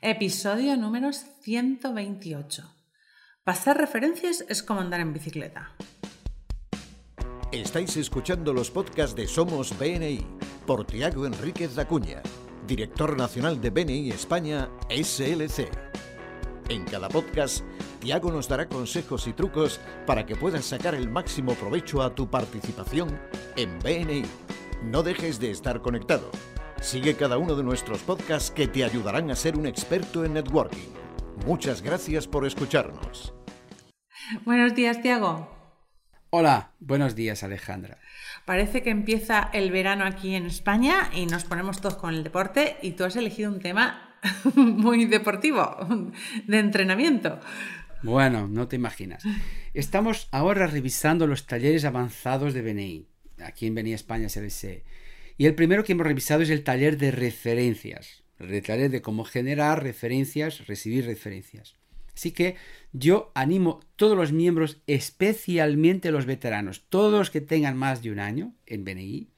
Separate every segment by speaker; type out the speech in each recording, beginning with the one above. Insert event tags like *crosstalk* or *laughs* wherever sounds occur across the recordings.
Speaker 1: Episodio número 128. Pasar referencias es como andar en bicicleta.
Speaker 2: Estáis escuchando los podcasts de Somos BNI por Tiago Enríquez Dacuña, director nacional de BNI España SLC. En cada podcast, Tiago nos dará consejos y trucos para que puedas sacar el máximo provecho a tu participación en BNI. No dejes de estar conectado. Sigue cada uno de nuestros podcasts que te ayudarán a ser un experto en networking. Muchas gracias por escucharnos.
Speaker 1: Buenos días, Tiago.
Speaker 3: Hola, buenos días Alejandra.
Speaker 1: Parece que empieza el verano aquí en España y nos ponemos todos con el deporte y tú has elegido un tema *laughs* muy deportivo, de entrenamiento.
Speaker 3: Bueno, no te imaginas. Estamos ahora revisando los talleres avanzados de BNI. Aquí en BNI España se dice. Y el primero que hemos revisado es el taller de referencias. El taller de cómo generar referencias, recibir referencias. Así que yo animo a todos los miembros, especialmente los veteranos, todos los que tengan más de un año en BNI,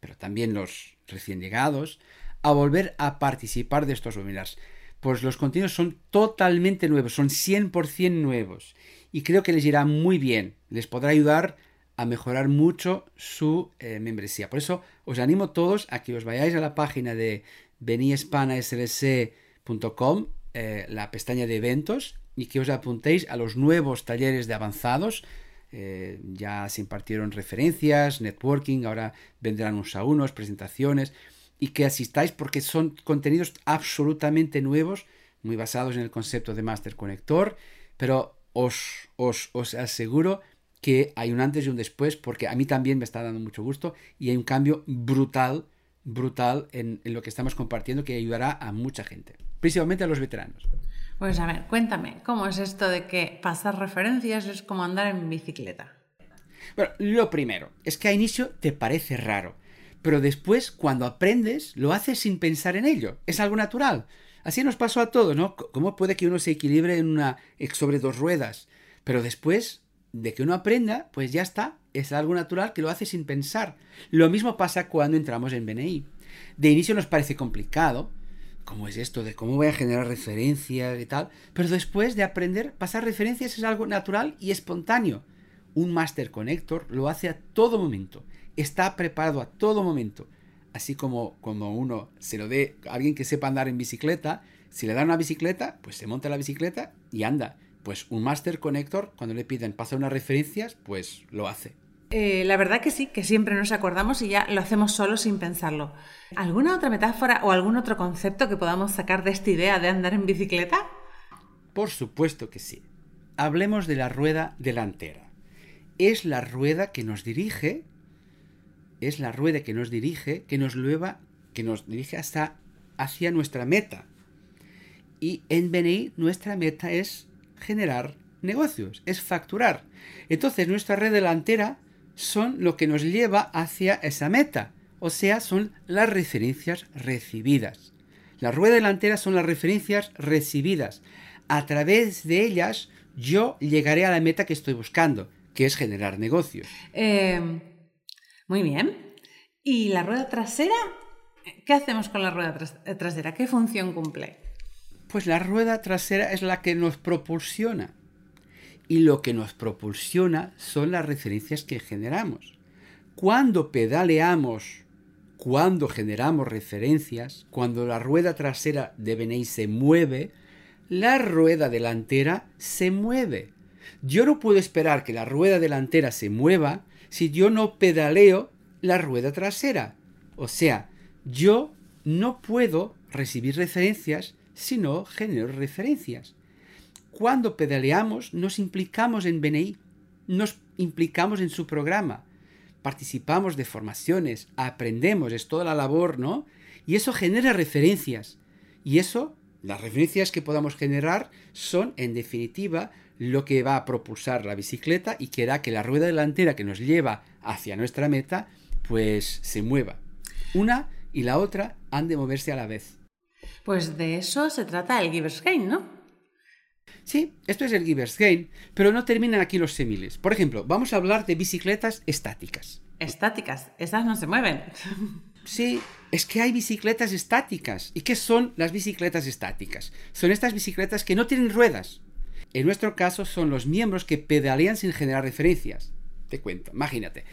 Speaker 3: pero también los recién llegados, a volver a participar de estos webinars. Pues los contenidos son totalmente nuevos, son 100% nuevos. Y creo que les irá muy bien, les podrá ayudar a mejorar mucho su eh, membresía. Por eso os animo todos a que os vayáis a la página de beniespanaslc.com, eh, la pestaña de eventos, y que os apuntéis a los nuevos talleres de avanzados. Eh, ya se impartieron referencias, networking, ahora vendrán unos a unos, presentaciones, y que asistáis porque son contenidos absolutamente nuevos, muy basados en el concepto de Master Conector, pero os, os, os aseguro que hay un antes y un después, porque a mí también me está dando mucho gusto y hay un cambio brutal, brutal en, en lo que estamos compartiendo que ayudará a mucha gente, principalmente a los veteranos.
Speaker 1: Pues a ver, cuéntame, ¿cómo es esto de que pasar referencias es como andar en bicicleta?
Speaker 3: Bueno, lo primero es que a inicio te parece raro, pero después cuando aprendes lo haces sin pensar en ello, es algo natural. Así nos pasó a todos, ¿no? ¿Cómo puede que uno se equilibre en una sobre dos ruedas? Pero después de que uno aprenda, pues ya está, es algo natural que lo hace sin pensar. Lo mismo pasa cuando entramos en BNI. De inicio nos parece complicado, cómo es esto, de cómo voy a generar referencias y tal. Pero después de aprender, pasar referencias es algo natural y espontáneo. Un Master Connector lo hace a todo momento. Está preparado a todo momento. Así como cuando uno se lo dé a alguien que sepa andar en bicicleta, si le da una bicicleta, pues se monta la bicicleta y anda. Pues un Master Connector, cuando le piden pasar unas referencias, pues lo hace.
Speaker 1: Eh, la verdad que sí, que siempre nos acordamos y ya lo hacemos solo sin pensarlo. ¿Alguna otra metáfora o algún otro concepto que podamos sacar de esta idea de andar en bicicleta?
Speaker 3: Por supuesto que sí. Hablemos de la rueda delantera. Es la rueda que nos dirige, es la rueda que nos dirige, que nos lleva, que nos dirige hasta hacia nuestra meta. Y en BNI nuestra meta es generar negocios, es facturar. Entonces nuestra red delantera son lo que nos lleva hacia esa meta, o sea, son las referencias recibidas. La rueda delantera son las referencias recibidas. A través de ellas yo llegaré a la meta que estoy buscando, que es generar negocios.
Speaker 1: Eh, muy bien. ¿Y la rueda trasera? ¿Qué hacemos con la rueda trasera? ¿Qué función cumple?
Speaker 3: Pues la rueda trasera es la que nos propulsiona y lo que nos propulsiona son las referencias que generamos. Cuando pedaleamos, cuando generamos referencias, cuando la rueda trasera de BNI se mueve, la rueda delantera se mueve. Yo no puedo esperar que la rueda delantera se mueva si yo no pedaleo la rueda trasera. O sea, yo no puedo recibir referencias si no genero referencias cuando pedaleamos nos implicamos en BNI, nos implicamos en su programa, participamos de formaciones, aprendemos, es toda la labor, ¿no? Y eso genera referencias. Y eso, las referencias que podamos generar son, en definitiva, lo que va a propulsar la bicicleta y que hará que la rueda delantera que nos lleva hacia nuestra meta, pues se mueva. Una y la otra han de moverse a la vez.
Speaker 1: Pues de eso se trata el Giver's Gain, ¿no?
Speaker 3: Sí, esto es el Giver's Gain, pero no terminan aquí los similes. Por ejemplo, vamos a hablar de bicicletas estáticas.
Speaker 1: Estáticas, esas no se mueven.
Speaker 3: Sí, es que hay bicicletas estáticas. ¿Y qué son las bicicletas estáticas? Son estas bicicletas que no tienen ruedas. En nuestro caso son los miembros que pedalean sin generar referencias. Te cuento, imagínate.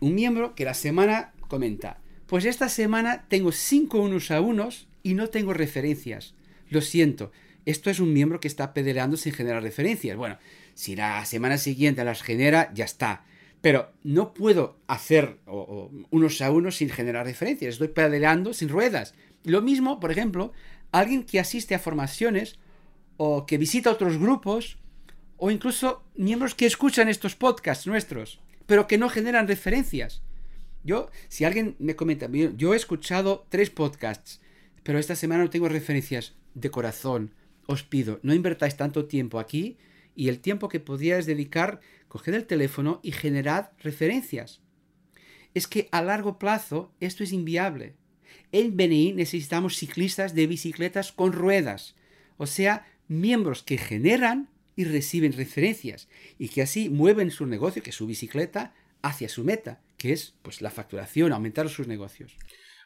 Speaker 3: Un miembro que la semana comenta, pues esta semana tengo cinco unos a unos y no tengo referencias. Lo siento, esto es un miembro que está pedaleando sin generar referencias. Bueno, si la semana siguiente las genera, ya está. Pero no puedo hacer unos a unos sin generar referencias. Estoy pedaleando sin ruedas. Lo mismo, por ejemplo, alguien que asiste a formaciones o que visita otros grupos o incluso miembros que escuchan estos podcasts nuestros, pero que no generan referencias. Yo, si alguien me comenta, yo he escuchado tres podcasts, pero esta semana no tengo referencias de corazón. Os pido, no invertáis tanto tiempo aquí y el tiempo que podíais dedicar, coged el teléfono y generad referencias. Es que a largo plazo esto es inviable. En BNI necesitamos ciclistas de bicicletas con ruedas, o sea, miembros que generan y reciben referencias y que así mueven su negocio, que es su bicicleta, hacia su meta, que es pues la facturación, aumentar sus negocios.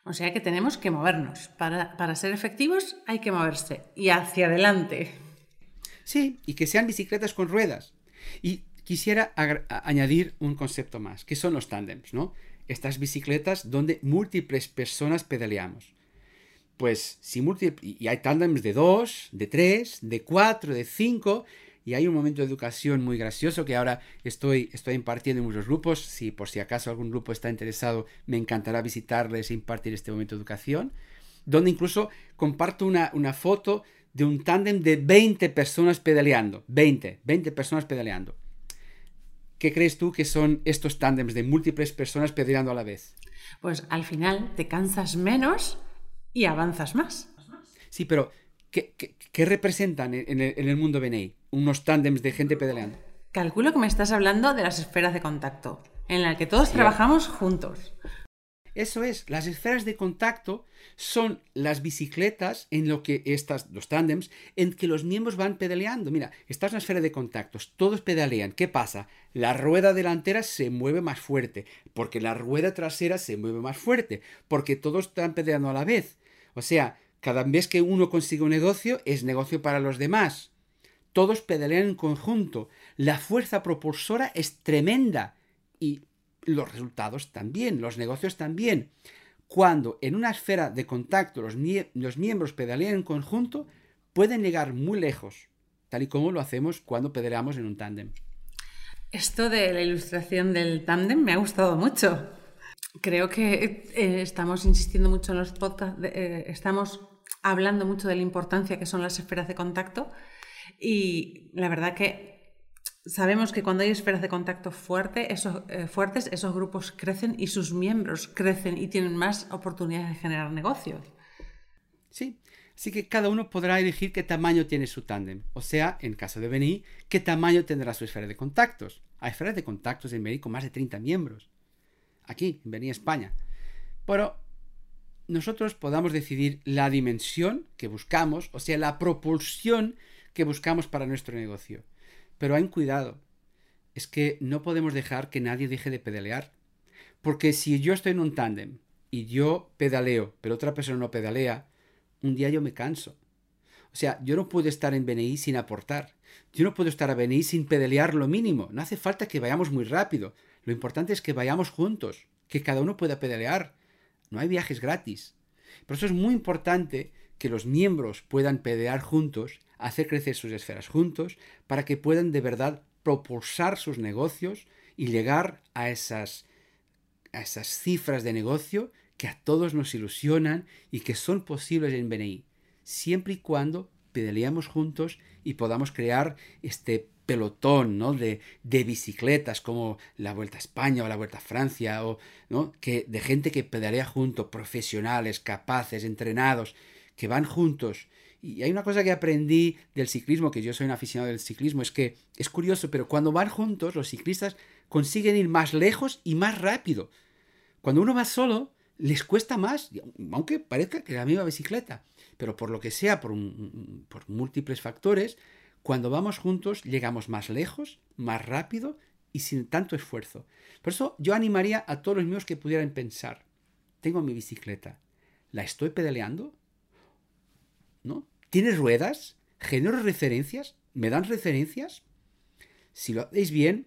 Speaker 1: O sea que tenemos que movernos. Para, para ser efectivos hay que moverse y hacia adelante.
Speaker 3: Sí, y que sean bicicletas con ruedas. Y quisiera añadir un concepto más, que son los tándems, ¿no? Estas bicicletas donde múltiples personas pedaleamos. Pues si y hay tándems de dos, de tres, de cuatro, de cinco, y hay un momento de educación muy gracioso que ahora estoy, estoy impartiendo en muchos grupos. Si por si acaso algún grupo está interesado, me encantará visitarles e impartir este momento de educación. Donde incluso comparto una, una foto de un tándem de 20 personas pedaleando. 20, 20 personas pedaleando. ¿Qué crees tú que son estos tándems de múltiples personas pedaleando a la vez?
Speaker 1: Pues al final te cansas menos y avanzas más.
Speaker 3: Sí, pero ¿qué, representan en el, mundo BNI unos tándems de gente pedaleando?
Speaker 1: Calculo que me estás hablando de las esferas de contacto, en las que todos trabajamos juntos.
Speaker 3: Eso es, las esferas de contacto son las bicicletas en lo que estas, los tándems, en que los miembros van pedaleando. Mira, esta es una esfera de contactos, todos pedalean. ¿Qué pasa? La rueda delantera se mueve más fuerte, porque la rueda trasera se mueve más fuerte, porque todos están pedaleando a la vez. O sea, cada vez que uno consigue un negocio, es negocio para los demás. Todos pedalean en conjunto. La fuerza propulsora es tremenda. Y los resultados también, los negocios también. Cuando en una esfera de contacto los, miembros pedalean en conjunto, pueden llegar muy lejos, tal y como lo hacemos cuando pedaleamos en un tándem.
Speaker 1: Esto de la ilustración del tándem me ha gustado mucho. Creo que eh, estamos insistiendo mucho en los podcasts, eh, estamos hablando mucho de la importancia que son las esferas de contacto y la verdad que Sabemos que cuando hay esferas de contacto fuerte, esos, eh, fuertes, esos grupos crecen y sus miembros crecen y tienen más oportunidades de generar negocios.
Speaker 3: Sí, así que cada uno podrá elegir qué tamaño tiene su tándem. O sea, en caso de BNI, qué tamaño tendrá su esfera de contactos. Hay esferas de contactos en BNI con más de 30 miembros. Aquí, en España. Pero nosotros podamos decidir la dimensión que buscamos, o sea, la propulsión que buscamos para nuestro negocio. Pero hay un cuidado. Es que no podemos dejar que nadie deje de pedalear. Porque si yo estoy en un tándem y yo pedaleo, pero otra persona no pedalea, un día yo me canso. O sea, yo no puedo estar en BNI sin aportar. Yo no puedo estar a BNI sin pedalear lo mínimo. No hace falta que vayamos muy rápido. Lo importante es que vayamos juntos, que cada uno pueda pedalear. No hay viajes gratis. Por eso es muy importante que los miembros puedan pedalear juntos hacer crecer sus esferas juntos para que puedan de verdad propulsar sus negocios y llegar a esas, a esas cifras de negocio que a todos nos ilusionan y que son posibles en BNI, siempre y cuando pedaleamos juntos y podamos crear este pelotón ¿no? de, de, bicicletas como la Vuelta a España o la Vuelta a Francia o ¿no? que, de gente que pedalea juntos, profesionales, capaces, entrenados, que van juntos y hay una cosa que aprendí del ciclismo, que yo soy un aficionado del ciclismo, es que es curioso, pero cuando van juntos, los ciclistas consiguen ir más lejos y más rápido. Cuando uno va solo, les cuesta más, aunque parezca que la misma bicicleta. Pero por lo que sea, por, por múltiples factores, cuando vamos juntos llegamos más lejos, más rápido y sin tanto esfuerzo. Por eso yo animaría a todos los míos que pudieran pensar, tengo mi bicicleta, ¿la estoy pedaleando? ¿No? ¿Tiene ruedas? ¿Genero referencias? ¿Me dan referencias? Si lo hacéis bien,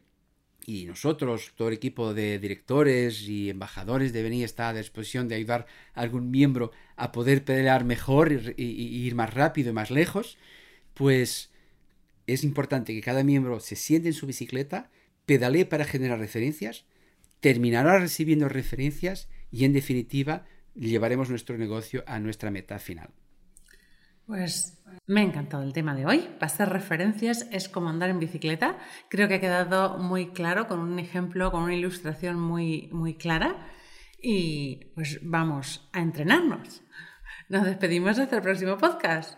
Speaker 3: y nosotros, todo el equipo de directores y embajadores de BNI está a disposición de ayudar a algún miembro a poder pedalear mejor y, ir más rápido y más lejos, pues es importante que cada miembro se siente en su bicicleta, pedalee para generar referencias, terminará recibiendo referencias y en definitiva llevaremos nuestro negocio a nuestra meta final.
Speaker 1: Pues me ha encantado el tema de hoy. Pasar referencias es como andar en bicicleta. Creo que ha quedado muy claro con un ejemplo, con una ilustración muy, muy clara. Y pues vamos a entrenarnos. Nos despedimos hasta el próximo podcast.